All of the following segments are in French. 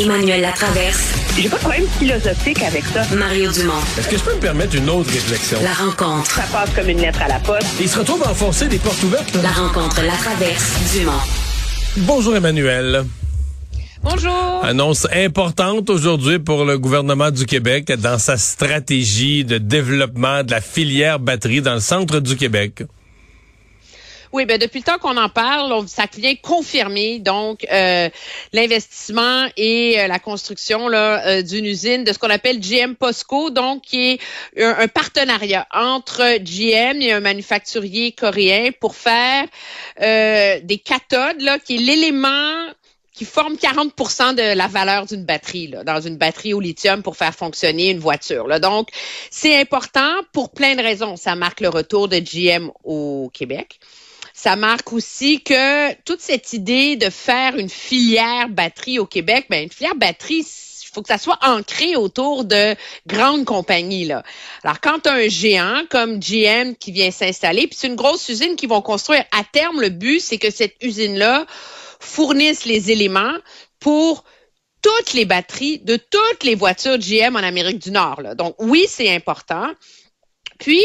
Emmanuel Latraverse. J'ai pas de problème philosophique avec ça. Mario Dumont. Est-ce que je peux me permettre une autre réflexion? La rencontre. Ça passe comme une lettre à la poste. Il se retrouve à enfoncer des portes ouvertes. La rencontre, la traverse, Dumont. Bonjour Emmanuel. Bonjour. Annonce importante aujourd'hui pour le gouvernement du Québec dans sa stratégie de développement de la filière batterie dans le centre du Québec. Oui, ben depuis le temps qu'on en parle, on, ça vient confirmer donc euh, l'investissement et euh, la construction là euh, d'une usine de ce qu'on appelle GM Posco, donc qui est un, partenariat entre GM et un manufacturier coréen pour faire des cathodes là, qui est l'élément qui forme 40% de la valeur d'une batterie, là, dans une batterie au lithium pour faire fonctionner une voiture. Là. Donc, c'est important pour plein de raisons. Ça marque le retour de GM au Québec. Ça marque aussi que toute cette idée de faire une filière batterie au Québec, ben une filière batterie, il faut que ça soit ancré autour de grandes compagnies. Là. Alors, quand un géant comme GM qui vient s'installer, puis c'est une grosse usine qu'ils vont construire, à terme, le but, c'est que cette usine-là fournisse les éléments pour toutes les batteries de toutes les voitures GM en Amérique du Nord. Là. Donc, oui, c'est important. Puis,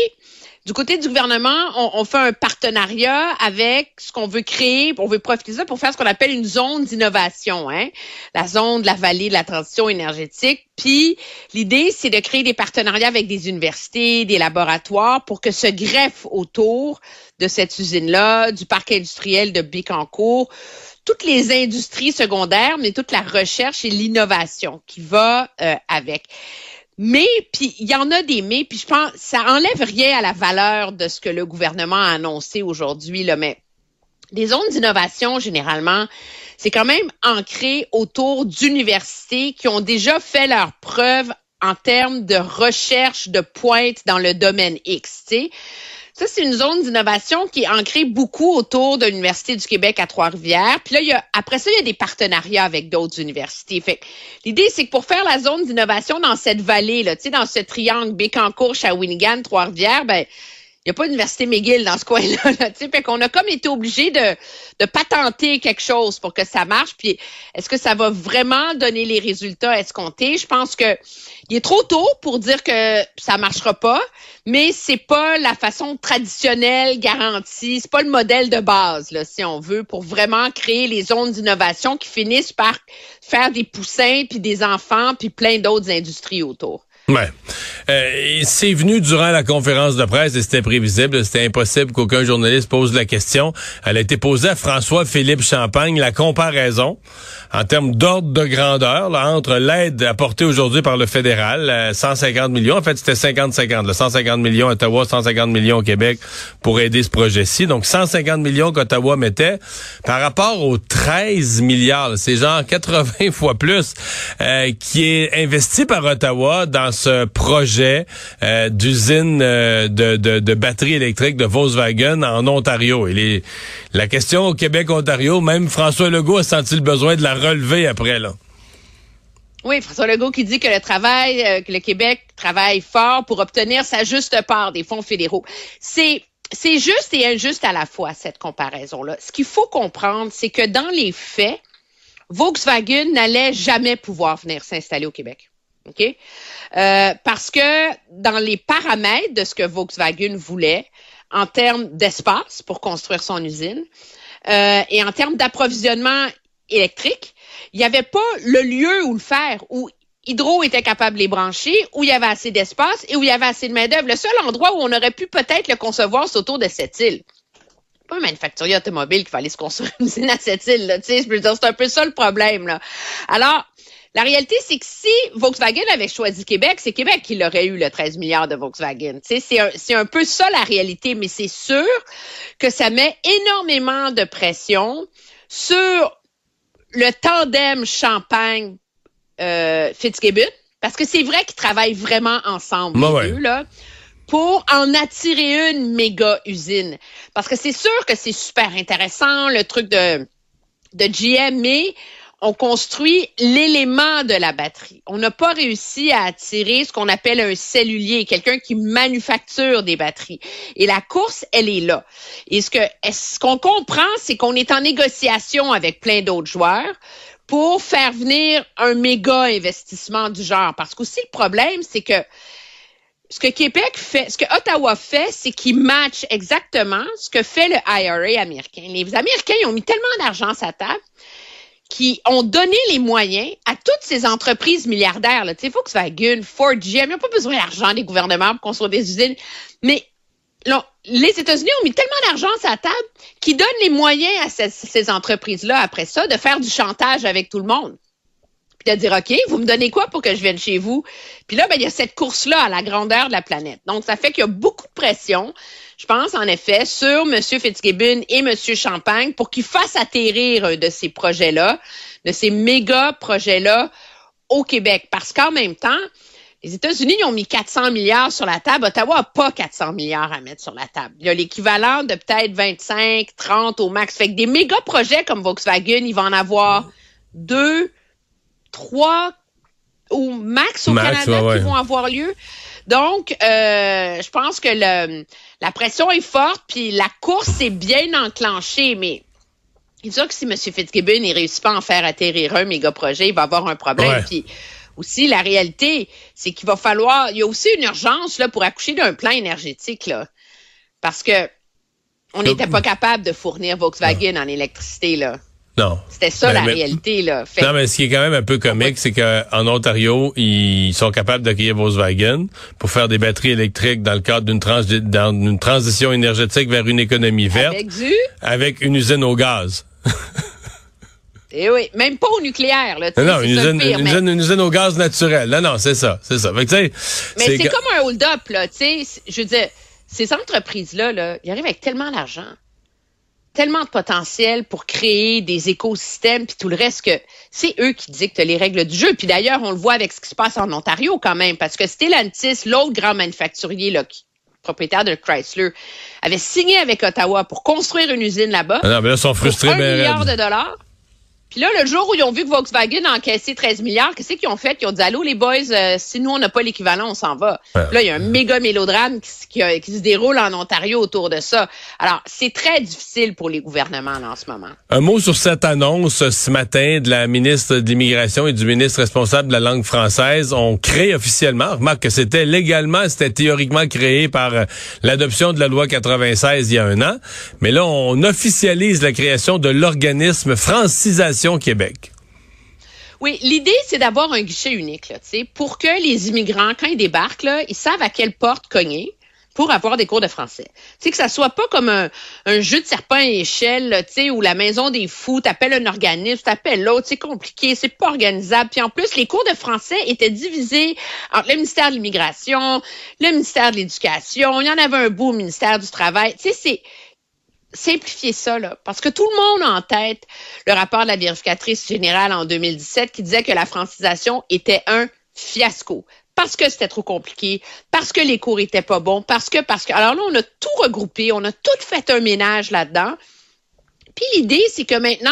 du côté du gouvernement, on, fait un partenariat avec ce qu'on veut créer, on veut profiter de ça pour faire ce qu'on appelle une zone d'innovation, hein? la zone de la vallée de la transition énergétique. Puis l'idée, c'est de créer des partenariats avec des universités, des laboratoires pour que se greffe autour de cette usine-là, du parc industriel de Bécancourt, toutes les industries secondaires, mais toute la recherche et l'innovation qui va euh, avec. Mais, puis il y en a des mais, puis je pense ça enlève rien à la valeur de ce que le gouvernement a annoncé aujourd'hui, là, mais les zones d'innovation, généralement, c'est quand même ancré autour d'universités qui ont déjà fait leurs preuves en termes de recherche de pointe dans le domaine X. Ça, c'est une zone d'innovation qui est ancrée beaucoup autour de l'Université du Québec à Trois-Rivières. Puis là, après ça, il y a des partenariats avec d'autres universités. Fait l'idée, c'est que pour faire la zone d'innovation dans cette vallée, là, tu sais, dans ce triangle Bécancourt, Shawinigan, Trois-Rivières, ben, n'y a pas d'université McGill dans ce coin-là. Là, fait qu'on a comme été obligé de, de patenter quelque chose pour que ça marche. Puis est-ce que ça va vraiment donner les résultats escomptés? Je pense que il est trop tôt pour dire que ça marchera pas, mais c'est pas la façon traditionnelle garantie, c'est pas le modèle de base, là, si on veut, pour vraiment créer les zones d'innovation qui finissent par faire des poussins, puis des enfants, puis plein d'autres industries autour. Ouais. Euh, c'est venu durant la conférence de presse et c'était prévisible, c'était impossible qu'aucun journaliste pose la question. Elle a été posée à François-Philippe Champagne, la comparaison en termes d'ordre de grandeur là, entre l'aide apportée aujourd'hui par le fédéral, 150 euh, millions, en fait c'était 50-50, 150 millions à Ottawa, 150 millions au Québec pour aider ce projet-ci. Donc 150 millions qu'Ottawa mettait par rapport aux 13 milliards, c'est genre 80 fois plus, euh, qui est investi par Ottawa dans ce projet euh, d'usine euh, de, de, de batterie électrique de Volkswagen en Ontario. La question au Québec-Ontario, même François Legault a senti le besoin de la relever après, là. Oui, François Legault qui dit que le travail, euh, que le Québec travaille fort pour obtenir sa juste part des fonds fédéraux. C'est c'est juste et injuste à la fois, cette comparaison-là. Ce qu'il faut comprendre, c'est que dans les faits, Volkswagen n'allait jamais pouvoir venir s'installer au Québec. OK? Euh, parce que dans les paramètres de ce que Volkswagen voulait, en termes d'espace pour construire son usine euh, et en termes d'approvisionnement électrique, il n'y avait pas le lieu où le faire, où Hydro était capable de les brancher, où il y avait assez d'espace et où il y avait assez de main-d'œuvre. Le seul endroit où on aurait pu peut-être le concevoir, c'est autour de cette île. Pas un manufacturier automobile qui va aller se construire une usine à cette île, là, c'est un peu ça le problème, là. Alors, la réalité, c'est que si Volkswagen avait choisi Québec, c'est Québec qui l'aurait eu le 13 milliards de Volkswagen. C'est un, un peu ça la réalité, mais c'est sûr que ça met énormément de pression sur le tandem Champagne euh, Fitzgibbon, parce que c'est vrai qu'ils travaillent vraiment ensemble, bah les deux, là, pour en attirer une méga usine. Parce que c'est sûr que c'est super intéressant, le truc de, de GM, mais on construit l'élément de la batterie. On n'a pas réussi à attirer ce qu'on appelle un cellulier, quelqu'un qui manufacture des batteries. Et la course, elle est là. Et ce qu'on comprend, c'est qu'on est en négociation avec plein d'autres joueurs pour faire venir un méga investissement du genre. Parce qu'aussi le problème, c'est que ce que Québec fait, ce que Ottawa fait, c'est qu'il match exactement ce que fait le IRA américain. Les Américains ils ont mis tellement d'argent à sa table qui ont donné les moyens à toutes ces entreprises milliardaires. Tu sais, Volkswagen, Ford, GM, ils n'ont pas besoin d'argent des gouvernements pour construire des usines. Mais les États-Unis ont mis tellement d'argent à sa table qu'ils donnent les moyens à ces, ces entreprises-là, après ça, de faire du chantage avec tout le monde de dire, OK, vous me donnez quoi pour que je vienne chez vous? Puis là, ben, il y a cette course-là à la grandeur de la planète. Donc, ça fait qu'il y a beaucoup de pression, je pense, en effet, sur M. Fitzgibbon et M. Champagne pour qu'ils fassent atterrir de ces projets-là, de ces méga projets-là au Québec. Parce qu'en même temps, les États-Unis ont mis 400 milliards sur la table. Ottawa n'a pas 400 milliards à mettre sur la table. Il y a l'équivalent de peut-être 25, 30 au max. Fait que des méga projets comme Volkswagen, il va en avoir deux, trois ou max au Canada qui vont avoir lieu. Donc, euh, je pense que le, la pression est forte, puis la course est bien enclenchée, mais c'est sûr que si M. Fitzgibbon ne réussit pas à en faire atterrir un méga projet, il va avoir un problème. Puis aussi, la réalité, c'est qu'il va falloir, il y a aussi une urgence là pour accoucher d'un plan énergétique là, parce que on n'était pas capable de fournir Volkswagen en électricité là. Non. C'était ça la réalité là. Non, mais ce qui est quand même un peu comique, c'est qu'en Ontario, ils sont capables d'accueillir Volkswagen pour faire des batteries électriques dans le cadre d'une trans transition énergétique vers une économie verte. Avec du? Avec une usine au gaz. Eh oui, même pas au nucléaire. Là, non, une usine, une, usine, une, usine, au gaz naturel. Non, non, c'est ça, c'est ça. mais c'est comme un hold-up, là. Je veux dire, ces entreprises-là, là, ils arrivent avec tellement d'argent tellement de potentiel pour créer des écosystèmes puis tout le reste que c'est eux qui dictent les règles du jeu. Puis d'ailleurs, on le voit avec ce qui se passe en Ontario quand même, parce que Stellantis, l'autre grand manufacturier là, propriétaire de Chrysler, avait signé avec Ottawa pour construire une usine là-bas. Ah non, mais là, ils sont frustrés. Pour un milliard de dollars. Puis là, le jour où ils ont vu que Volkswagen a encaissé 13 milliards, qu'est-ce qu'ils ont fait? Ils ont dit, allô les boys, euh, si nous, on n'a pas l'équivalent, on s'en va. Là, il y a un méga mélodrame qui, qui, se déroule en Ontario autour de ça. Alors, c'est très difficile pour les gouvernements en ce moment. Un mot sur cette annonce ce matin de la ministre de l'Immigration et du ministre responsable de la langue française. On crée officiellement, remarque que c'était légalement, c'était théoriquement créé par euh, l'adoption de la loi 96 il y a un an. Mais là, on officialise la création de l'organisme francisation Québec. Oui, l'idée, c'est d'avoir un guichet unique, là, pour que les immigrants, quand ils débarquent, ils savent à quelle porte cogner pour avoir des cours de français. Tu que ça soit pas comme un, jeu de serpent et échelle, tu où la maison des fous, t'appelles un organisme, t'appelles l'autre, c'est compliqué, c'est pas organisable. Puis en plus, les cours de français étaient divisés entre le ministère de l'Immigration, le ministère de l'Éducation, il y en avait un bout au ministère du Travail. Tu sais, c'est simplifier ça, là, parce que tout le monde a en tête le rapport de la vérificatrice générale en 2017 qui disait que la francisation était un fiasco parce que c'était trop compliqué, parce que les cours étaient pas bons, parce que, parce que. Alors là, on a tout regroupé, on a tout fait un ménage là-dedans. Puis l'idée, c'est que maintenant,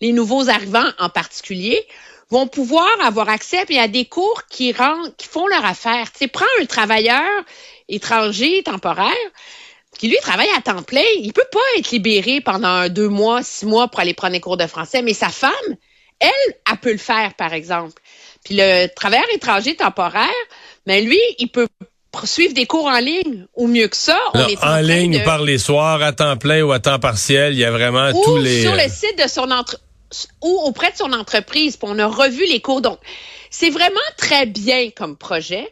les nouveaux arrivants en particulier vont pouvoir avoir accès à des cours qui, rendent, qui font leur affaire. Tu sais, prends un travailleur étranger temporaire qui lui travaille à temps plein, il peut pas être libéré pendant deux mois, six mois pour aller prendre des cours de français, mais sa femme, elle, elle peut le faire, par exemple. Puis le travailleur étranger temporaire, mais lui, il peut suivre des cours en ligne ou mieux que ça. On est en, ligne par les soirs, à temps plein ou à temps partiel, il y a vraiment tous les... sur le site de son entre ou auprès de son entreprise, puis on a revu les cours. Donc, c'est vraiment très bien comme projet.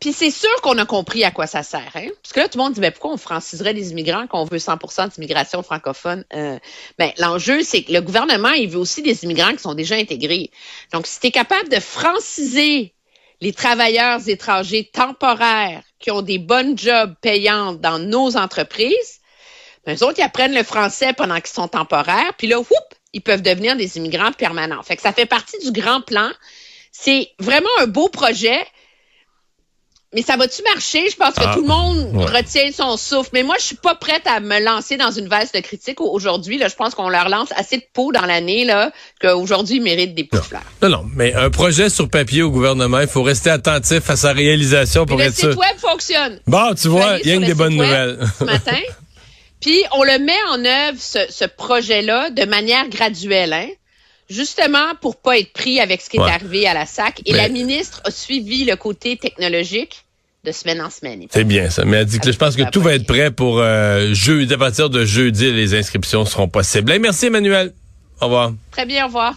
Puis c'est sûr qu'on a compris à quoi ça sert. Hein? Parce que là, tout le monde dit, ben, pourquoi on franciserait les immigrants quand on veut 100% d'immigration francophone? Euh, ben, l'enjeu, c'est que le gouvernement, il veut aussi des immigrants qui sont déjà intégrés. Donc, si tu es capable de franciser les travailleurs étrangers temporaires qui ont des bonnes jobs payantes dans nos entreprises, ben, eux autres, ils apprennent le français pendant qu'ils sont temporaires, puis là, whoop, ils peuvent devenir des immigrants permanents. Fait que ça fait partie du grand plan. C'est vraiment un beau projet. Mais ça va-tu marcher? Je pense que ah, tout le monde retient son souffle. Mais moi, je suis pas prête à me lancer dans une veste de critique aujourd'hui. Là, je pense qu'on leur lance assez de peau dans l'année là qu'aujourd'hui, ils méritent des pouces fleurs. Non, non, mais un projet sur papier au gouvernement, il faut rester attentif à sa réalisation pour être sûr. Le site web fonctionne. Bon, tu vois, il y a une des bonnes nouvelles. Ce matin. Puis on le met en œuvre, ce, ce projet-là, de manière graduelle. Hein? Justement pour pas être pris avec ce qui Ouais. est arrivé à la SAC. Et Mais- la ministre a suivi le côté technologique de semaine en semaine. C'est bien ça. Mais elle dit que je pense que tout va être prêt pour euh, jeudi. À partir de jeudi, les inscriptions seront possibles. Hey, merci Emmanuel. Au revoir. Très bien, au revoir.